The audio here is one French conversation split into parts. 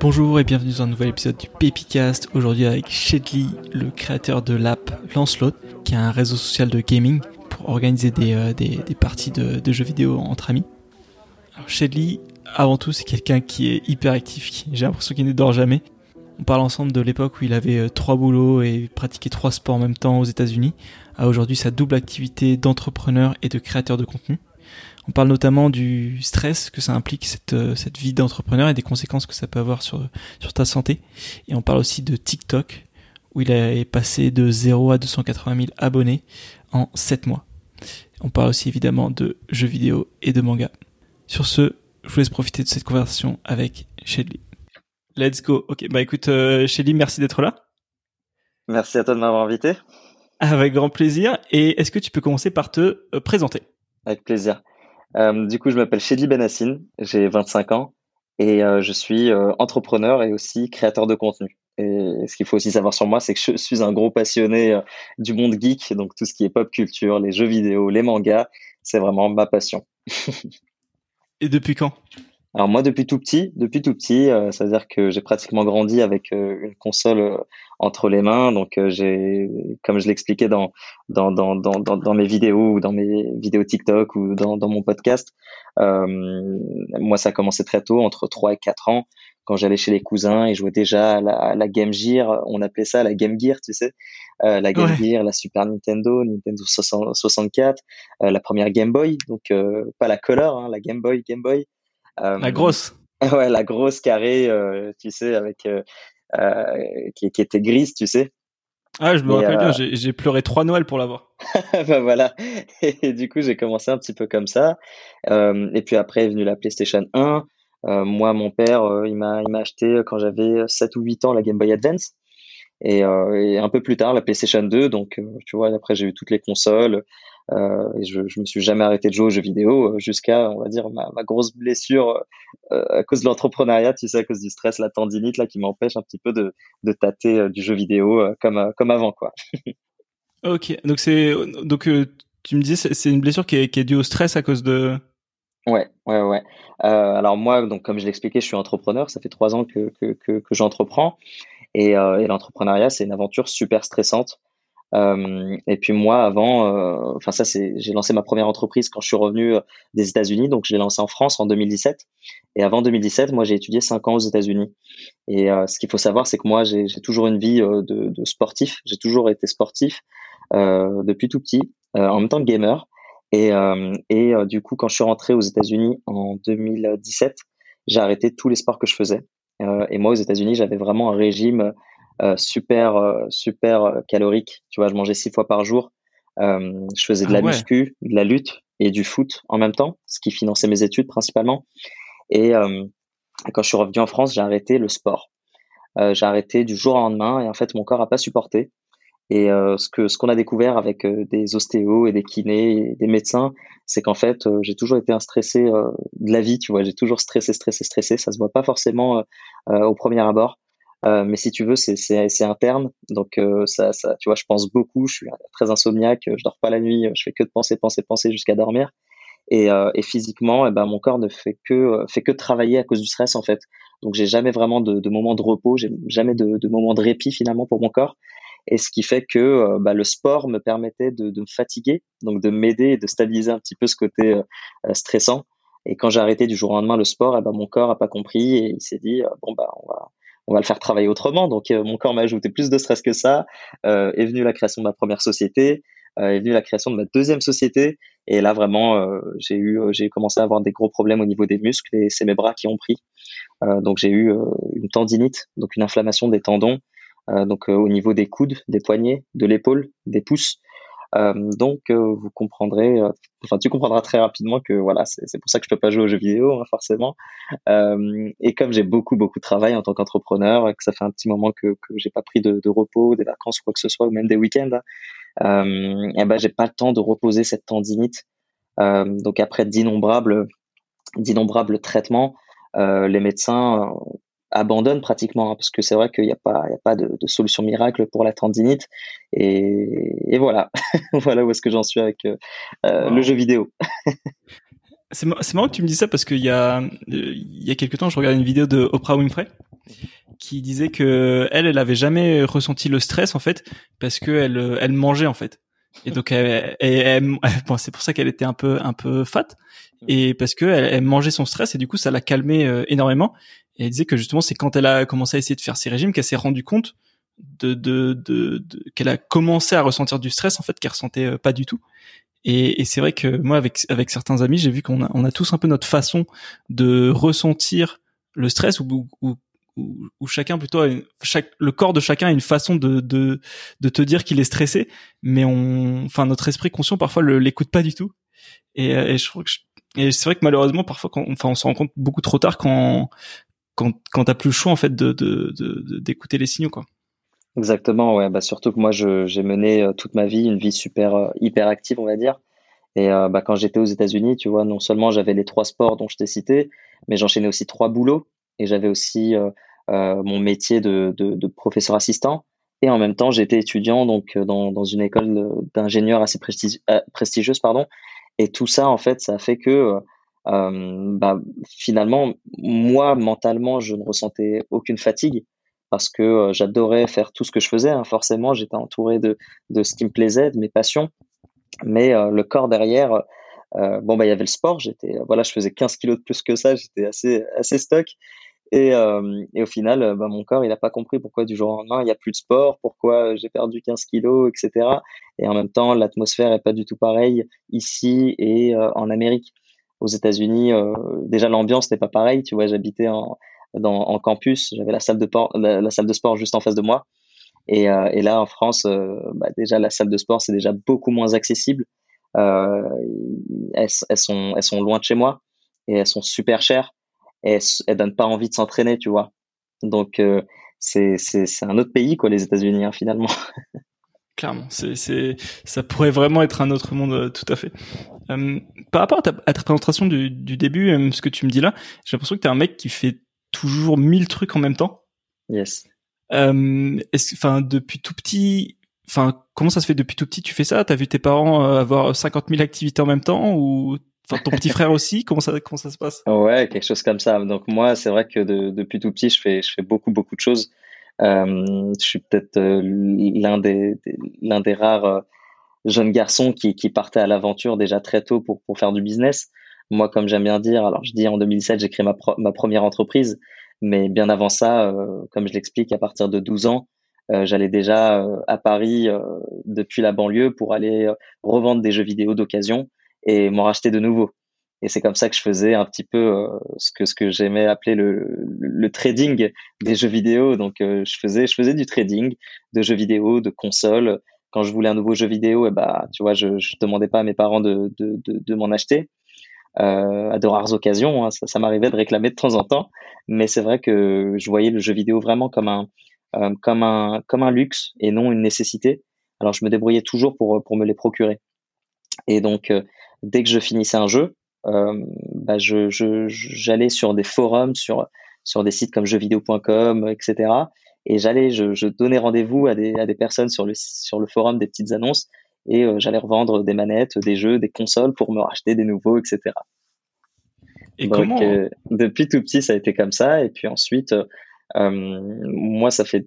Bonjour et bienvenue dans un nouvel épisode du Pepicast. Aujourd'hui avec Shedley, le créateur de l'app Lancelot, qui est un réseau social de gaming pour organiser des, euh, parties de, jeux vidéo entre amis. Shedley, avant tout, c'est quelqu'un qui est hyper actif. J'ai l'impression qu'il ne dort jamais. On parle ensemble de l'époque où il avait euh, trois boulots et pratiquait trois sports en même temps aux États-Unis, à aujourd'hui sa double activité d'entrepreneur et de créateur de contenu. On parle notamment du stress que ça implique cette, euh, cette vie d'entrepreneur et des conséquences que ça peut avoir sur, sur ta santé. Et on parle aussi de TikTok, où il est passé de 0 à 280 000 abonnés en 7 mois. On parle aussi évidemment de jeux vidéo et de manga. Sur ce, je vous laisse profiter de cette conversation avec Shelly. Let's go. Ok, bah écoute, euh, Shelly, merci d'être là. Merci à toi de m'avoir invité. Avec grand plaisir. Et est-ce que tu peux commencer par te euh, présenter? Avec plaisir. Euh, du coup, je m'appelle Shedli Benassine, j'ai 25 ans et euh, je suis euh, entrepreneur et aussi créateur de contenu. Et ce qu'il faut aussi savoir sur moi, c'est que je suis un gros passionné du monde geek, donc tout ce qui est pop culture, les jeux vidéo, les mangas, c'est vraiment ma passion. et depuis quand? Alors moi depuis tout petit, depuis tout petit, euh, c'est-à-dire que j'ai pratiquement grandi avec euh, une console euh, entre les mains. Donc euh, j'ai, comme je l'expliquais dans dans, dans dans dans mes vidéos ou dans mes vidéos TikTok ou dans dans mon podcast, moi ça a commencé très tôt, entre 3 et 4 ans, quand j'allais chez les cousins et jouais déjà à la, à la Game Gear. On appelait ça la Game Gear, tu sais, la Game ouais. Gear, la Super Nintendo, Nintendo 64, la première Game Boy, donc pas la Color, hein, la Game Boy, Game Boy. Euh, la grosse. Ouais, la grosse carrée, euh, tu sais, avec euh, qui, qui, était grise, tu sais. Ah, je me rappelle bien, j'ai pleuré trois Noëls pour l'avoir. bah voilà. Et, du coup, j'ai commencé un petit peu comme ça. et puis après est venue la PlayStation 1. moi, mon père, il m'a il m'a acheté quand j'avais 7 ou 8 ans la Game Boy Advance. Et, et, un peu plus tard la PlayStation 2 donc tu vois après j'ai eu toutes les consoles et je, je me suis jamais arrêté de jouer aux jeux vidéo euh, jusqu'à, on va dire, ma, ma grosse blessure euh, à cause de l'entrepreneuriat, tu sais, à cause du stress, la tendinite là qui m'empêche un petit peu de, de tâter du jeu vidéo comme comme avant, quoi. ok, donc c'est donc tu me dis c'est une blessure qui est, qui est due au stress à cause de. Ouais, ouais, ouais. Euh, alors moi, donc comme je l'expliquais, je suis entrepreneur. Ça fait trois ans que que que, que j'entreprends et, euh, et l'entrepreneuriat, c'est une aventure super stressante. Euh, et puis moi, avant, euh, enfin ça, c'est, j'ai lancé ma première entreprise quand je suis revenu euh, des États-Unis, donc je l'ai lancé en France en 2017. Et avant 2017, moi, j'ai étudié cinq ans aux États-Unis. Et euh, ce qu'il faut savoir, c'est que moi, j'ai, toujours une vie de, de sportif. J'ai toujours été sportif depuis tout petit, en même temps que gamer. Et, et du coup, quand je suis rentré aux États-Unis en 2017, j'ai arrêté tous les sports que je faisais. et moi, aux États-Unis, j'avais vraiment un régime super euh, super euh, calorique. Tu vois, je mangeais six fois par jour. je faisais de ah la ouais. muscu, de la lutte et du foot en même temps, ce qui finançait mes études principalement. Et quand je suis revenu en France, j'ai arrêté le sport. Euh, j'ai arrêté du jour au lendemain et en fait mon corps a pas supporté. Et euh, ce que ce qu'on a découvert avec euh, des ostéos et des kinés et des médecins, c'est qu'en fait j'ai toujours été un stressé de la vie. Tu vois, j'ai toujours stressé, stressé, stressé. Ça se voit pas forcément au premier abord. Euh, mais si tu veux, c'est interne, donc euh, ça, ça, tu vois, je pense beaucoup. Je suis très insomniaque, je dors pas la nuit, je fais que de penser, penser, penser jusqu'à dormir. Et, euh, et physiquement, eh ben mon corps ne fait que fait que travailler à cause du stress en fait. Donc j'ai jamais vraiment de, de moments de repos, j'ai jamais de, de moments de répit finalement pour mon corps. Et ce qui fait que euh, bah, le sport me permettait de, de me fatiguer, donc de m'aider et de stabiliser un petit peu ce côté euh, stressant. Et quand j'ai arrêté du jour au lendemain le sport, eh ben mon corps a pas compris et il s'est dit bon bah on va on va le faire travailler autrement. Donc euh, mon corps m'a ajouté plus de stress que ça. Euh, est venue la création de ma première société, euh, est venue la création de ma deuxième société. Et là vraiment, j'ai eu, j'ai commencé à avoir des gros problèmes au niveau des muscles et c'est mes bras qui ont pris. Donc j'ai eu une tendinite, donc une inflammation des tendons. donc au niveau des coudes, des poignets, de l'épaule, des pouces. Euh, donc euh, vous comprendrez, euh, enfin tu comprendras très rapidement que voilà, c'est pour ça que je peux pas jouer aux jeux vidéo hein, forcément. et comme j'ai beaucoup beaucoup de travail en tant qu'entrepreneur, que ça fait un petit moment que que j'ai pas pris de, repos, des vacances ou quoi que ce soit, ou même des week-ends, euh, et ben j'ai pas le temps de reposer cette tendinite. donc après d'innombrables d'innombrables traitements, les médecins abandonne pratiquement hein, parce que c'est vrai qu'il n'y a pas il y a pas de, de, solution miracle pour la tendinite et, et voilà voilà où est-ce que j'en suis avec euh, wow. le jeu vidéo C'est marrant que tu me dis ça parce qu'il y a il y a quelques temps, je regardais une vidéo de Oprah Winfrey qui disait que elle, elle avait jamais ressenti le stress en fait parce que elle, elle mangeait en fait. Et donc, elle, bon, c'est pour ça qu'elle était un peu un peu fat et parce que elle, mangeait son stress et du coup ça l'a calmé euh, énormément. Et elle disait que justement c'est quand elle a commencé à essayer de faire ses régimes qu'elle s'est rendue compte de, de, de, qu'elle a commencé à ressentir du stress en fait qu'elle ressentait euh, pas du tout. Et, c'est vrai que moi, avec avec certains amis, j'ai vu qu'on a, on a tous un peu notre façon de ressentir le stress ou, ou, ou, chacun plutôt chaque le corps de chacun a une façon de de, de te dire qu'il est stressé, mais on, enfin notre esprit conscient parfois le l'écoute pas du tout. Et, je trouve que et c'est vrai que malheureusement parfois quand enfin on se rend compte beaucoup trop tard quand quand quand t'as plus le choix en fait d'écouter les signaux quoi. Exactement, ouais. Bah, surtout que moi, j'ai mené euh, toute ma vie une vie super euh, hyper active, on va dire. Et euh, bah, quand j'étais aux États-Unis, tu vois, non seulement j'avais les trois sports dont je t'ai cité, mais j'enchaînais aussi trois boulots et j'avais aussi mon métier de, de, professeur assistant. Et en même temps, j'étais étudiant donc dans, dans une école d'ingénieur assez prestigieuse, pardon. Et tout ça, en fait, ça a fait que bah, finalement, moi, mentalement, je ne ressentais aucune fatigue parce que euh, j'adorais faire tout ce que je faisais. Hein. Forcément, j'étais entouré de, de ce qui me plaisait, de mes passions. Mais euh, le corps derrière, euh, bon, bah, il y avait le sport. J'étais, voilà, je faisais 15 kilos de plus que ça. J'étais assez, assez stock. Et, et au final, bah, mon corps, il n'a pas compris pourquoi du jour au lendemain, il n'y a plus de sport, pourquoi j'ai perdu 15 kilos, etc. Et en même temps, l'atmosphère est pas du tout pareille ici et en Amérique. Aux États-Unis, déjà l'ambiance n'est pas pareille. Tu vois, j'habitais en, campus. J'avais la salle de sport, la, salle de sport juste en face de moi. Et, euh, là, en France, euh, bah, déjà la salle de sport c'est déjà beaucoup moins accessible. Euh, elles, sont, loin de chez moi et elles sont super chères elles, elles donnent pas envie de s'entraîner, tu vois. Donc euh, c'est un autre pays quoi, les États-Unis hein, finalement. Clairement, c'est c'est ça pourrait vraiment être un autre monde euh, tout à fait. Euh, par rapport à ta, à ta présentation du, du début, ce que tu me dis là, j'ai l'impression que tu es un mec qui fait toujours mille trucs en même temps. Yes. Euh, enfin, depuis tout petit, enfin, comment ça se fait depuis tout petit Tu fais ça? T'as vu tes parents euh, avoir 50 000 activités en même temps ou enfin ton petit frère aussi? Comment ça comment ça se passe? Ouais, quelque chose comme ça. Donc moi, c'est vrai que depuis tout petit, je fais je fais beaucoup beaucoup de choses. Euh, je suis peut-être euh, l'un des, l'un des rares euh, jeunes garçons qui qui partait à l'aventure déjà très tôt pour pour faire du business. Moi, comme j'aime bien dire, alors je dis en 2007, j'ai créé ma, ma première entreprise, mais bien avant ça, comme je l'explique, à partir de 12 ans, j'allais déjà à Paris depuis la banlieue pour aller revendre des jeux vidéo d'occasion et m'en racheter de nouveaux. Et c'est comme ça que je faisais un petit peu ce que ce que j'aimais appeler le, le, trading des jeux vidéo. Donc je faisais je faisais du trading de jeux vidéo, de consoles. Quand je voulais un nouveau jeu vidéo, et eh bah tu vois, je, je demandais pas à mes parents de de, de, m'en acheter euh, à de rares occasions. Hein, ça, m'arrivait de réclamer de temps en temps, mais c'est vrai que je voyais le jeu vidéo vraiment comme un euh, comme un comme un luxe et non une nécessité. Alors je me débrouillais toujours pour pour me les procurer. Et donc euh, dès que je finissais un jeu, euh, bah je j'allais sur des forums, sur sur des sites comme jeuxvideo.com, etc. Et j'allais, je, je donnais rendez-vous à des, à des personnes sur le, sur le forum des petites annonces et euh, j'allais revendre des manettes, des jeux, des consoles pour me racheter des nouveaux, etc. Et Donc, comment euh, depuis tout petit, ça a été comme ça. Et puis ensuite, euh, moi, ça fait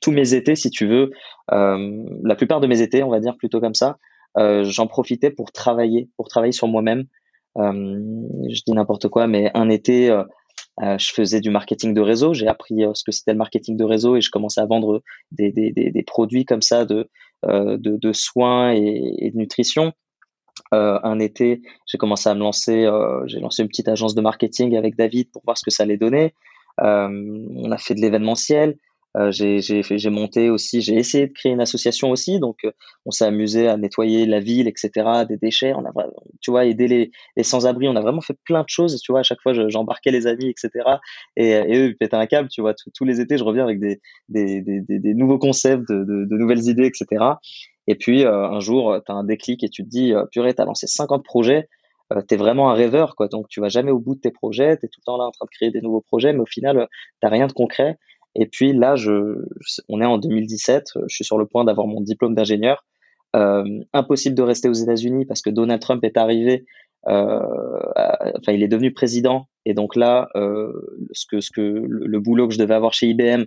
tous mes étés, si tu veux, la plupart de mes étés, on va dire plutôt comme ça, j'en profitais pour travailler, pour travailler sur moi-même. Je dis n'importe quoi, mais un été, je faisais du marketing de réseau. J'ai appris ce que c'était le marketing de réseau et je commençais à vendre des, des, des, produits comme ça de euh, de, soins et, de nutrition. Euh, un été, j'ai commencé à me lancer, euh, j'ai lancé une petite agence de marketing avec David pour voir ce que ça allait donner. on a fait de l'événementiel. Euh, j'ai monté aussi, j'ai essayé de créer une association aussi, donc euh, on s'est amusé à nettoyer la ville, etc., des déchets. On a, tu vois, aider les, les sans-abri. On a vraiment fait plein de choses. Tu vois, à chaque fois, j'embarquais les amis, etc. Et, et eux, ils pétaient un câble. Tu vois, tous les étés, je reviens avec des, des, des, des, nouveaux concepts, de, de, de, nouvelles idées, etc. Et puis euh, un jour, tu as un déclic et tu te dis, purée, tu as lancé 50 projets. tu es vraiment un rêveur, quoi. Donc, tu vas jamais au bout de tes projets. Tu es tout le temps là en train de créer des nouveaux projets, mais au final, tu rien de concret. Et puis là, on est en 2017, je suis sur le point d'avoir mon diplôme d'ingénieur. Euh, impossible de rester aux États-Unis parce que Donald Trump est arrivé enfin, il est devenu président et donc là, ce que ce que le, boulot que je devais avoir chez IBM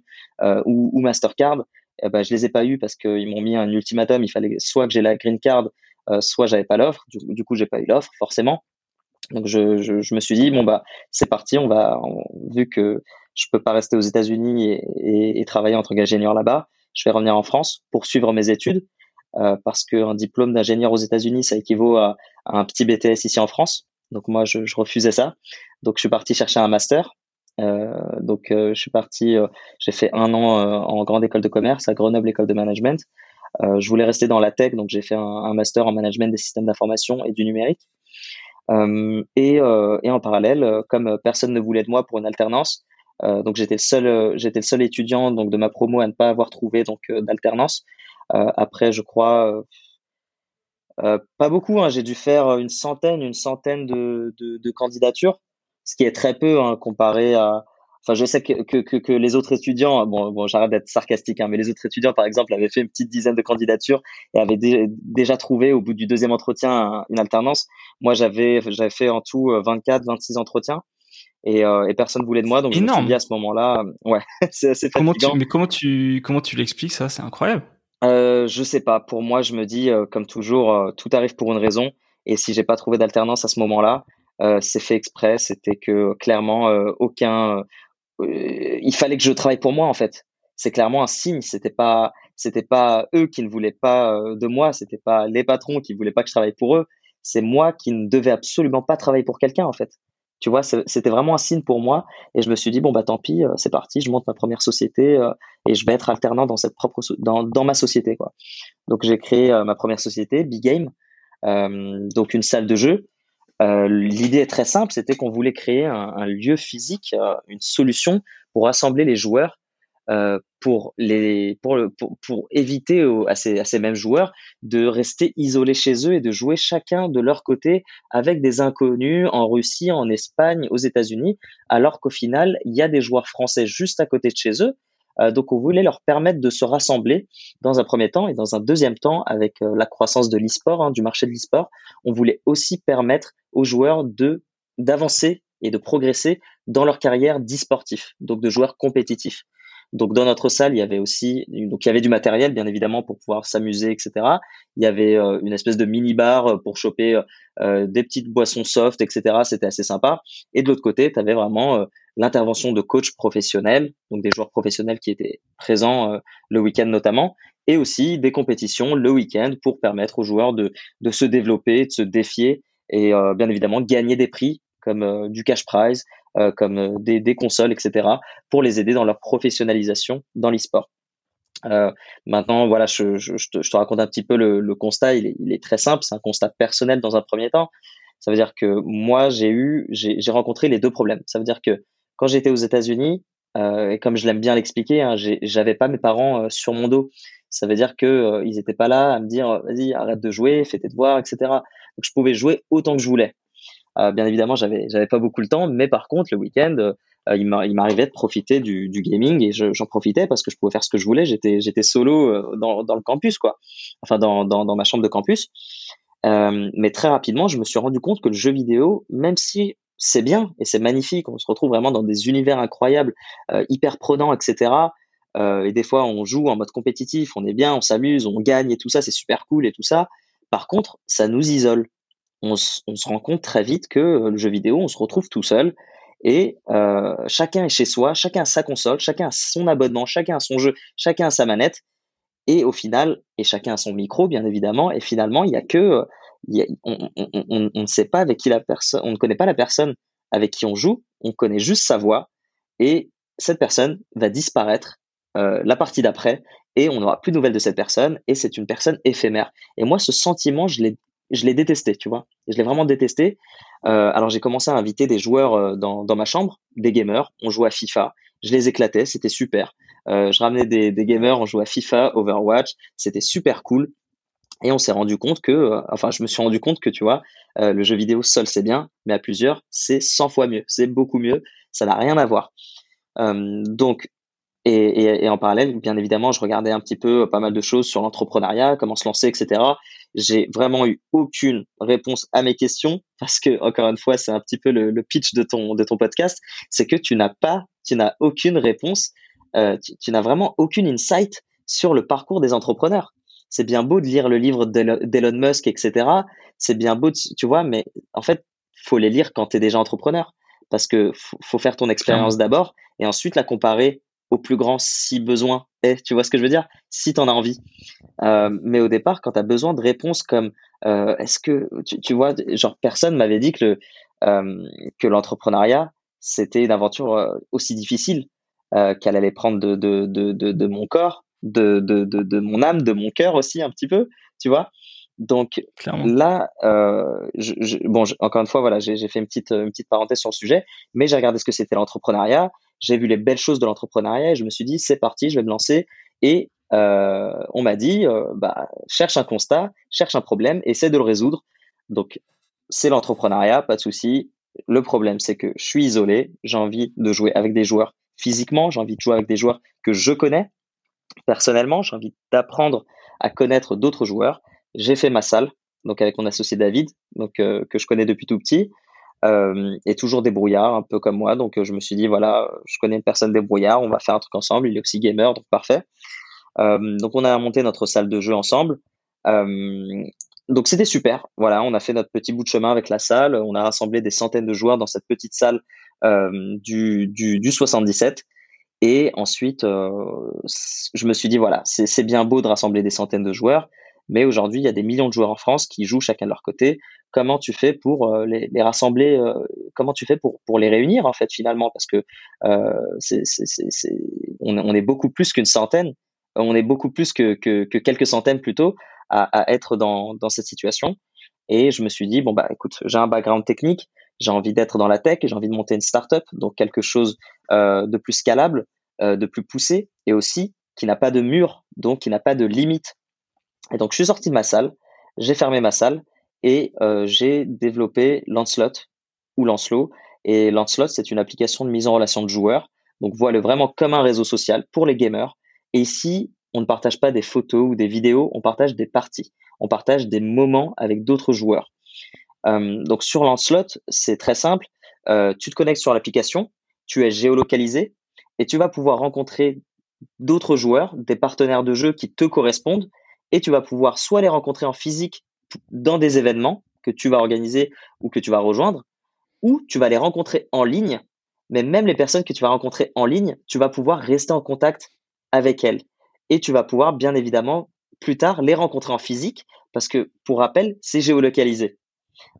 ou, Mastercard, eh ben, je les ai pas eu parce qu'ils m'ont mis un ultimatum. Il fallait soit que j'ai la green card, soit j'avais pas l'offre. Du, du, coup, j'ai pas eu l'offre forcément. Donc je, me suis dit bon bah c'est parti, on va vu que je peux pas rester aux États-Unis et, travailler en tant qu'ingénieur là-bas, je vais revenir en France pour suivre mes études euh, parce qu'un diplôme d'ingénieur aux États-Unis ça équivaut à, un petit BTS ici en France. Donc moi je, refusais ça. Donc je suis parti chercher un master. Euh, donc euh, je suis parti, j'ai fait un an en grande école de commerce à Grenoble école de management. je voulais rester dans la tech donc j'ai fait un, master en management des systèmes d'information et du numérique. Et, en parallèle, comme personne ne voulait de moi pour une alternance, donc j'étais le seul, j'étais le seul étudiant donc de ma promo à ne pas avoir trouvé donc d'alternance. après, je crois, pas beaucoup. Hein, j'ai dû faire une centaine, une centaine de, de, candidatures, ce qui est très peu hein, comparé à, Enfin, je sais que, que, que, les autres étudiants, bon, bon j'arrête d'être sarcastique, hein, mais les autres étudiants, par exemple, avaient fait une petite dizaine de candidatures et avaient déjà trouvé au bout du deuxième entretien une alternance. Moi, j'avais j'avais fait en tout 24, euh, 26 entretiens et, euh, et personne voulait de moi, donc je me suis dit à ce moment-là, euh, ouais, c'est assez comment Tu, mais comment tu comment tu l'expliques ça? C'est incroyable. Euh, je sais pas. Pour moi, je me dis, euh, comme toujours, tout arrive pour une raison. Et si j'ai pas trouvé d'alternance à ce moment-là, euh, c'est fait exprès. C'était que clairement aucun euh, il fallait que je travaille pour moi en fait. C'est clairement un signe. C'était pas, c'était pas eux qui ne voulaient pas euh, de moi. C'était pas les patrons qui voulaient pas que je travaille pour eux. C'est moi qui ne devais absolument pas travailler pour quelqu'un en fait. Tu vois, c'était vraiment un signe pour moi. Et je me suis dit bon bah tant pis, euh, c'est parti. Je monte ma première société et je vais être alternant dans cette propre dans, dans ma société quoi. Donc j'ai créé ma première société, Big Game. donc une salle de jeu euh, l'idée est très simple, c'était qu'on voulait créer un, lieu physique, euh, une solution pour rassembler les joueurs, euh, pour les pour, pour, pour éviter à, ces, à ces mêmes joueurs de rester isolés chez eux et de jouer chacun de leur côté avec des inconnus en Russie, en Espagne, aux États-Unis, alors qu'au final il y a des joueurs français juste à côté de chez eux euh, donc on voulait leur permettre de se rassembler dans un premier temps et dans un deuxième temps avec euh, la croissance de l'e-sport, hein, du marché de l'e-sport, on voulait aussi permettre aux joueurs de d'avancer et de progresser dans leur carrière d'e-sportif, donc de joueurs compétitifs. Donc dans notre salle, il y avait aussi donc il y avait du matériel bien évidemment pour pouvoir s'amuser, etc. Il y avait euh, une espèce de mini bar pour choper euh, des petites boissons soft, etc. C'était assez sympa. Et de l'autre côté, tu avais vraiment l'intervention de coachs professionnels, donc des joueurs professionnels qui étaient présents euh, le week-end notamment, et aussi des compétitions le week-end pour permettre aux joueurs de, de se développer, de se défier et euh, bien évidemment gagner des prix comme euh, du cash prize, comme des, des, consoles, etc., pour les aider dans leur professionnalisation dans l'e-sport. maintenant, voilà, je, je, je, te, je, te, raconte un petit peu le, le constat. Il est, il est très simple. C'est un constat personnel dans un premier temps. Ça veut dire que moi, j'ai eu, j'ai rencontré les deux problèmes. Ça veut dire que quand j'étais aux États-Unis, euh, et comme je l'aime bien l'expliquer, hein, j'avais pas mes parents euh, sur mon dos. Ça veut dire que euh, ils étaient pas là à me dire vas-y arrête de jouer, fais tes devoirs, etc. Je pouvais jouer autant que je voulais. Euh, bien évidemment, j'avais j'avais pas beaucoup le temps, mais par contre le week-end, euh, il m'arrivait de profiter du, du gaming et j'en profitais parce que je pouvais faire ce que je voulais. J'étais j'étais solo dans, dans le campus quoi, enfin dans, dans, dans ma chambre de campus. mais très rapidement, je me suis rendu compte que le jeu vidéo, même si c'est bien et c'est magnifique. On se retrouve vraiment dans des univers incroyables, euh, hyper prenants, etc. Euh, et des fois, on joue en mode compétitif, on est bien, on s'amuse, on gagne et tout ça, c'est super cool et tout ça. Par contre, ça nous isole. On, se rend compte très vite que euh, le jeu vidéo, on se retrouve tout seul et chacun est chez soi, chacun a sa console, chacun a son abonnement, chacun a son jeu, chacun a sa manette. Et au final, et chacun a son micro, bien évidemment, et finalement, il y a que on, ne sait pas avec qui la personne, on ne connaît pas la personne avec qui on joue, on connaît juste sa voix et cette personne va disparaître euh, la partie d'après et on n'aura plus de nouvelles de cette personne et c'est une personne éphémère. Et moi, ce sentiment, je l'ai, je l'ai détesté, tu vois. Je l'ai vraiment détesté. Euh, alors j'ai commencé à inviter des joueurs euh, dans, ma chambre, des gamers. On jouait à FIFA. Je les éclatais, c'était super. je ramenais des, gamers, on jouait à FIFA, Overwatch, c'était super cool. Et on s'est rendu compte que, euh, enfin, je me suis rendu compte que, tu vois, euh, le jeu vidéo seul c'est bien, mais à plusieurs c'est 100 fois mieux, c'est beaucoup mieux, ça n'a rien à voir. Euh, donc, et, en parallèle, bien évidemment, je regardais un petit peu pas mal de choses sur l'entrepreneuriat, comment se lancer, etc. J'ai vraiment eu aucune réponse à mes questions parce que, encore une fois, c'est un petit peu le, pitch de ton, de ton podcast, c'est que tu n'as pas, tu n'as aucune réponse, euh, tu, n'as vraiment aucune insight sur le parcours des entrepreneurs. C'est bien beau de lire le livre d'Elon Musk, etc. C'est bien beau, tu vois, mais en fait, faut les lire quand tu es déjà entrepreneur parce que faut faire ton expérience d'abord et ensuite la comparer au plus grand si besoin est. Tu vois ce que je veux dire Si tu en as envie. Euh, mais au départ, quand tu as besoin de réponses comme euh, est-ce que tu, vois, genre personne m'avait dit que euh, que l'entrepreneuriat c'était une aventure aussi difficile qu'elle allait prendre de, de, de, de, mon corps, de, de, de, mon âme, de mon cœur aussi un petit peu, tu vois. Donc là, je, bon, encore une fois, voilà, j'ai fait une petite, une petite parenthèse sur le sujet, mais j'ai regardé ce que c'était l'entrepreneuriat j'ai vu les belles choses de l'entrepreneuriat et je me suis dit, c'est parti, je vais me lancer. Et euh, on m'a dit, euh, bah, cherche un constat, cherche un problème, essaie de le résoudre. Donc, c'est l'entrepreneuriat, pas de souci. Le problème, c'est que je suis isolé, j'ai envie de jouer avec des joueurs physiquement, j'ai envie de jouer avec des joueurs que je connais personnellement, j'ai envie d'apprendre à connaître d'autres joueurs. J'ai fait ma salle, donc avec mon associé David, donc euh, que je connais depuis tout petit euh, et toujours débrouillard, un peu comme moi. Donc, euh, je me suis dit, voilà, je connais une personne débrouillard, on va faire un truc ensemble. Il est aussi gamer, donc parfait. Euh, donc, on a monté notre salle de jeu ensemble. Euh, donc, c'était super. Voilà, on a fait notre petit bout de chemin avec la salle. On a rassemblé des centaines de joueurs dans cette petite salle du, du 77. Et ensuite, je me suis dit, voilà, c'est bien beau de rassembler des centaines de joueurs, mais aujourd'hui, il y a des millions de joueurs en France qui jouent chacun de leur côté. Comment tu fais pour euh, les, rassembler euh, Comment tu fais pour, pour les réunir en fait finalement? Parce que euh, c'est, on, on, est beaucoup plus qu'une centaine. On est beaucoup plus que, que, que quelques centaines plutôt à, à être dans, dans cette situation. Et je me suis dit bon bah écoute, j'ai un background technique, j'ai envie d'être dans la tech, j'ai envie de monter une startup, donc quelque chose de plus scalable, de plus poussé, et aussi qui n'a pas de mur, donc qui n'a pas de limite et donc, je suis sorti de ma salle, j'ai fermé ma salle et euh, j'ai développé Lancelot ou Lancelot. Et Lancelot, c'est une application de mise en relation de joueurs. Donc, voilà vraiment comme un réseau social pour les gamers. Et ici, on ne partage pas des photos ou des vidéos, on partage des parties. On partage des moments avec d'autres joueurs. Euh, donc, sur Lancelot, c'est très simple. Euh, tu te connectes sur l'application, tu es géolocalisé et tu vas pouvoir rencontrer d'autres joueurs, des partenaires de jeu qui te correspondent et tu vas pouvoir soit les rencontrer en physique dans des événements que tu vas organiser ou que tu vas rejoindre, ou tu vas les rencontrer en ligne, mais même les personnes que tu vas rencontrer en ligne, tu vas pouvoir rester en contact avec elles. Et tu vas pouvoir, bien évidemment, plus tard, les rencontrer en physique, parce que, pour rappel, c'est géolocalisé.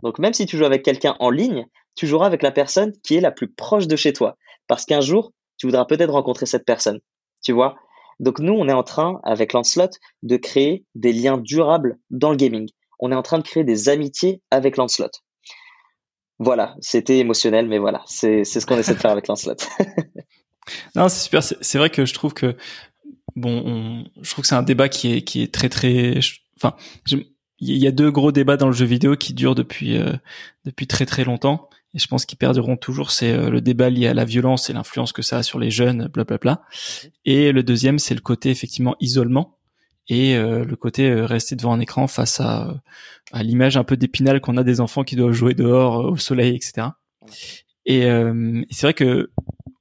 Donc, même si tu joues avec quelqu'un en ligne, tu joueras avec la personne qui est la plus proche de chez toi, parce qu'un jour, tu voudras peut-être rencontrer cette personne. Tu vois? Donc nous, on est en train, avec Lancelot, de créer des liens durables dans le gaming. On est en train de créer des amitiés avec Lancelot. Voilà, c'était émotionnel, mais voilà, c'est ce qu'on essaie de faire avec Lancelot. non, c'est super. C'est vrai que je trouve que bon, je trouve que c'est un débat qui est qui est très très. Enfin, il y a deux gros débats dans le jeu vidéo qui durent depuis euh, depuis très très longtemps et je pense qu'ils perduront toujours, c'est euh, le débat lié à la violence et l'influence que ça a sur les jeunes, blablabla. Et le deuxième, c'est le côté effectivement isolement et euh, le côté euh, rester devant un écran face à, l'image un peu d'épinal qu'on a des enfants qui doivent jouer dehors au soleil, etc. Et, c'est vrai que,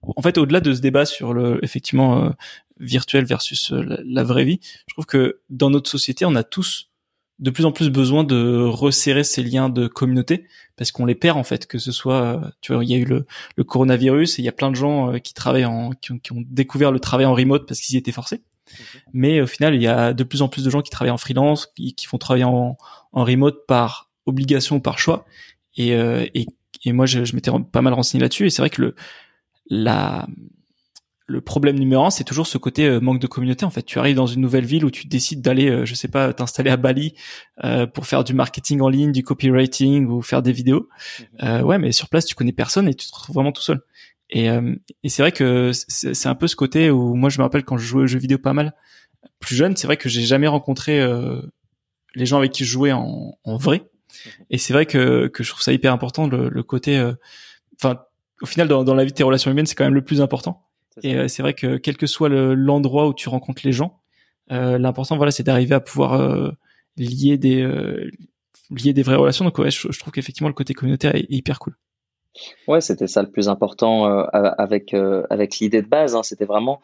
en fait, au-delà de ce débat sur le effectivement virtuel versus la vraie vie, je trouve que dans notre société, on a tous de plus en plus besoin de resserrer ces liens de communauté parce qu'on les perd en fait que ce soit euh, tu vois il y a eu le, le coronavirus et il y a plein de gens euh, qui travaillent en qui ont, découvert le travail en remote parce qu'ils y étaient forcés. Mais au final il y a de plus en plus de gens qui travaillent en freelance qui, qui font travailler en, en remote par obligation ou par choix. Et, euh, et, et moi je, je m'étais pas mal renseigné là-dessus. Et c'est vrai que le la le problème numéro un, c'est toujours ce côté euh, manque de communauté. En fait, tu arrives dans une nouvelle ville où tu décides d'aller, euh, je sais pas, t'installer à Bali euh, pour faire du marketing en ligne, du copywriting ou faire des vidéos. Mhm. ouais, mais sur place, tu connais personne et tu te retrouves vraiment tout seul. Et, et c'est vrai que c'est un peu ce côté où moi, je me rappelle quand je jouais aux jeux vidéo pas mal plus jeune, c'est vrai que j'ai jamais rencontré les gens avec qui je jouais en, en vrai. Mhm. Et c'est vrai que, que je trouve ça hyper important le, le côté, enfin, au final, dans, dans la vie de tes relations humaines, c'est quand même le plus important Et c'est vrai que quel que soit l'endroit où tu rencontres les gens, l'important voilà c'est d'arriver à pouvoir lier des lier des vraies relations. Donc ouais, je, trouve qu'effectivement le côté communautaire est, hyper cool. Ouais, c'était ça le plus important avec avec l'idée de base. Hein. c'était vraiment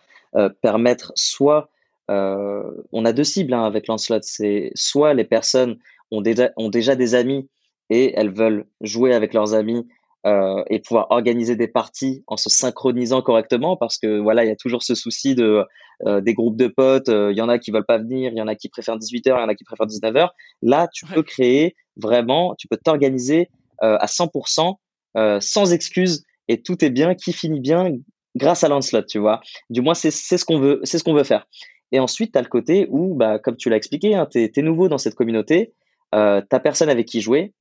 permettre soit on a deux cibles hein, avec Lancelot, c'est soit les personnes ont déjà, ont déjà des amis et elles veulent jouer avec leurs amis euh, et pouvoir organiser des parties en se synchronisant correctement parce que voilà, il y a toujours ce souci de euh, des groupes de potes, euh, il y en a qui veulent pas venir, il y en a qui préfèrent 18h, il y en a qui préfèrent 19h. Là, tu peux créer vraiment, tu peux t'organiser à 100% sans excuses et tout est bien, qui finit bien grâce à Lancelot, tu vois. Du moins, c'est ce qu'on veut, c'est ce qu'on veut faire. Et ensuite, tu as le côté où, bah, comme tu l'as expliqué, hein, tu es, nouveau dans cette communauté, euh, tu personne avec qui jouer,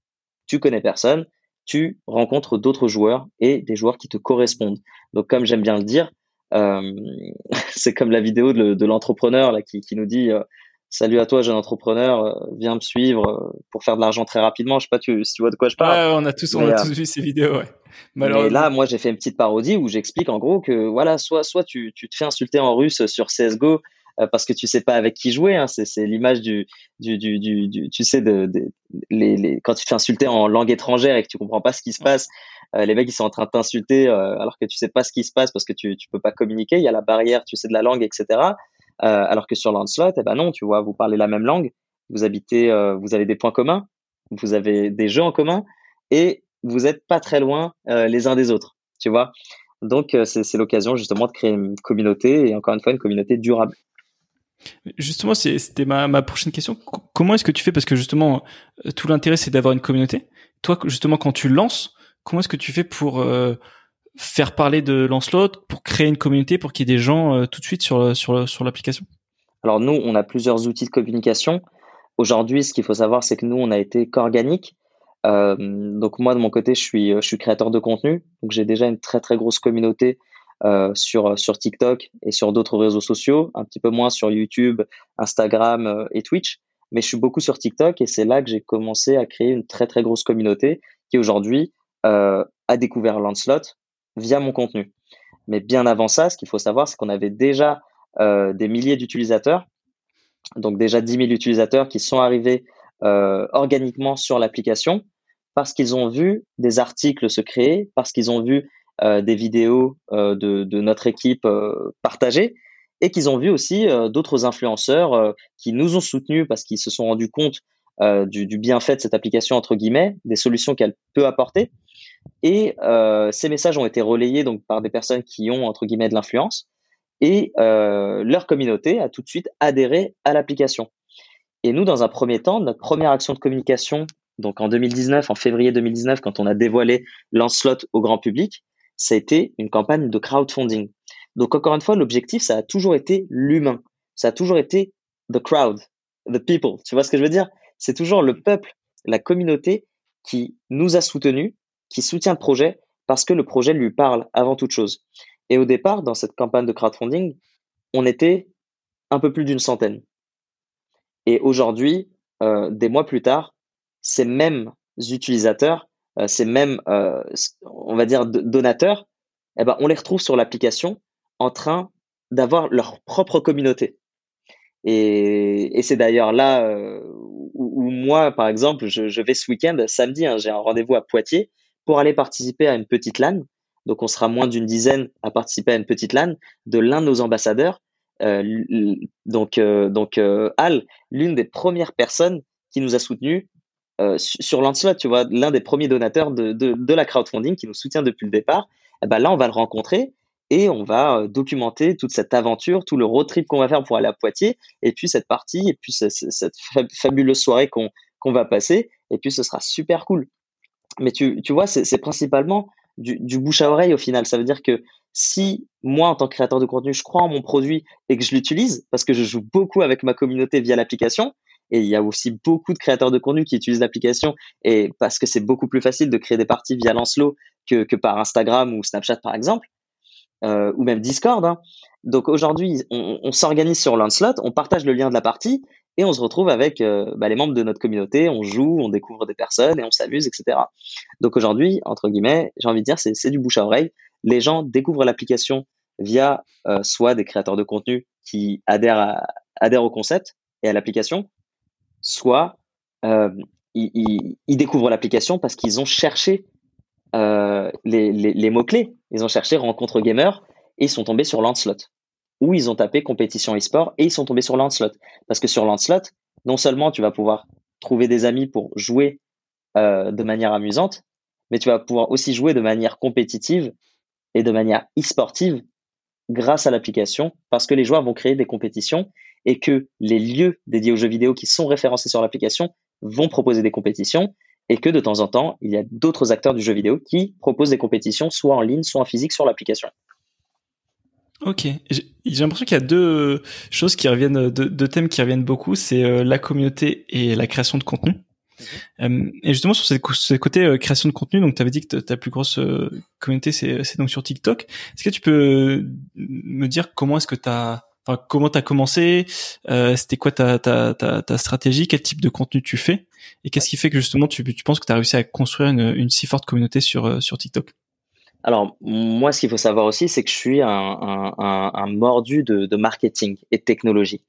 tu connais personne, tu rencontres d'autres joueurs et des joueurs qui te correspondent. Donc, comme j'aime bien le dire, euh, c'est comme la vidéo de, l'entrepreneur là qui, qui, nous dit euh, Salut à toi, jeune entrepreneur, euh, viens me suivre pour faire de l'argent très rapidement. Je sais pas tu, si tu vois de quoi je parle. On a tous, on a tous vu ces vidéos, ouais. Mais là, moi, j'ai fait une petite parodie où j'explique en gros que voilà, soit, soit tu, tu te fais insulter en russe sur CSGO parce que tu sais pas avec qui jouer. Hein. C'est l'image du, du, du, du, tu sais, de, les, les, quand tu te fais insulter en langue étrangère et que tu comprends pas ce qui se passe, euh, les mecs ils sont en train de t'insulter euh, alors que tu sais pas ce qui se passe parce que tu tu peux pas communiquer. Il y a la barrière, tu sais de la langue, etc. alors que sur Lancelot, eh ben non, tu vois, vous parlez la même langue, vous habitez, vous avez des points communs, vous avez des jeux en commun et vous êtes pas très loin les uns des autres, tu vois. Donc c'est l'occasion justement de créer une communauté et encore une fois une communauté durable. Justement, c'était ma, ma, prochaine question. Comment est-ce que tu fais? Parce que justement, euh, tout l'intérêt, c'est d'avoir une communauté. Toi, justement, quand tu lances, comment est-ce que tu fais pour euh, faire parler de Lancelot, pour créer une communauté, pour qu'il y ait des gens euh, tout de suite sur, sur, sur l'application? Alors nous, on a plusieurs outils de communication. Aujourd'hui, ce qu'il faut savoir, c'est que nous, on a été qu'organique. donc moi, de mon côté, je suis, je suis créateur de contenu. Donc j'ai déjà une très très grosse communauté euh, sur, sur TikTok et sur d'autres réseaux sociaux, un petit peu moins sur YouTube, Instagram euh, et Twitch. Mais je suis beaucoup sur TikTok et c'est là que j'ai commencé à créer une très très grosse communauté qui aujourd'hui euh, a découvert Lancelot via mon contenu. Mais bien avant ça, ce qu'il faut savoir, c'est qu'on avait déjà euh, des milliers d'utilisateurs, donc déjà 10 000 utilisateurs qui sont arrivés euh, organiquement sur l'application parce qu'ils ont vu des articles se créer, parce qu'ils ont vu des vidéos euh, de, notre équipe euh, partagées et qu'ils ont vu aussi d'autres influenceurs qui nous ont soutenus parce qu'ils se sont rendus compte du, du, bienfait de cette application entre guillemets, des solutions qu'elle peut apporter. Et ces messages ont été relayés donc par des personnes qui ont entre guillemets de l'influence et leur communauté a tout de suite adhéré à l'application. Et nous, dans un premier temps, notre première action de communication, donc en 2019, en février 2019, quand on a dévoilé Lancelot au grand public, été une campagne de crowdfunding. Donc encore une fois, l'objectif, ça a toujours été l'humain. Ça a toujours été the crowd, the people. Tu vois ce que je veux dire? C'est toujours le peuple, la communauté qui nous a soutenus, qui soutient le projet parce que le projet lui parle avant toute chose. Et au départ, dans cette campagne de crowdfunding, on était un peu plus d'une centaine. Et aujourd'hui, euh, des mois plus tard, ces mêmes utilisateurs ces mêmes, euh, on va dire, donateurs, eh ben, on les retrouve sur l'application en train d'avoir leur propre communauté. Et, c'est d'ailleurs là euh, où, moi, par exemple, je, vais ce week-end, samedi, hein, j'ai un rendez-vous à Poitiers pour aller participer à une petite LAN. Donc on sera moins d'une dizaine à participer à une petite LAN de l'un de nos ambassadeurs. donc donc Al, l'une des premières personnes qui nous a soutenus euh, sur Lancelot, tu vois, l'un des premiers donateurs de, de, la crowdfunding qui nous soutient depuis le départ, eh ben là, on va le rencontrer et on va euh, documenter toute cette aventure, tout le road trip qu'on va faire pour aller à Poitiers, et puis cette partie, et puis cette, cette fabuleuse soirée qu'on va passer, et puis ce sera super cool. Mais tu, tu vois, c'est principalement du, bouche à oreille au final. Ça veut dire que si moi, en tant que créateur de contenu, je crois en mon produit et que je l'utilise, parce que je joue beaucoup avec ma communauté via l'application, et il y a aussi beaucoup de créateurs de contenu qui utilisent l'application et parce que c'est beaucoup plus facile de créer des parties via Lancelot que, par Instagram ou Snapchat par exemple, euh, ou même Discord. Hein. Donc aujourd'hui, on, s'organise sur Lancelot, on partage le lien de la partie et on se retrouve avec euh, bah, les membres de notre communauté, on joue, on découvre des personnes et on s'amuse, etc. Donc aujourd'hui, entre guillemets, j'ai envie de dire, c'est du bouche à oreille. Les gens découvrent l'application via soit des créateurs de contenu qui adhèrent, adhèrent au concept et à l'application, soit ils, découvrent l'application parce qu'ils ont cherché les, mots-clés. Ils ont cherché rencontre gamer et ils sont tombés sur Lancelot. Ou ils ont tapé compétition e-sport et ils sont tombés sur Lancelot. Parce que sur Lancelot, non seulement tu vas pouvoir trouver des amis pour jouer euh, de manière amusante, mais tu vas pouvoir aussi jouer de manière compétitive et de manière e-sportive grâce à l'application parce que les joueurs vont créer des compétitions et que les lieux dédiés aux jeux vidéo qui sont référencés sur l'application vont proposer des compétitions et que de temps en temps, il y a d'autres acteurs du jeu vidéo qui proposent des compétitions soit en ligne, soit en physique sur l'application. Ok, j'ai l'impression qu'il y a deux choses qui reviennent, deux, thèmes qui reviennent beaucoup, c'est euh, la communauté et la création de contenu. Mhm. Euh, et justement sur ce côté euh, création de contenu, donc tu avais dit que ta plus grosse communauté c'est donc sur TikTok. Est-ce que tu peux me dire comment est-ce que tu as Enfin, comment t'as commencé C'était quoi ta, ta, ta, stratégie Quel type de contenu tu fais Et qu'est-ce qui fait que justement tu, tu penses que tu as réussi à construire une, une si forte communauté sur, sur TikTok? Alors, moi, ce qu'il faut savoir aussi, c'est que je suis un, mordu de, marketing et de technologie.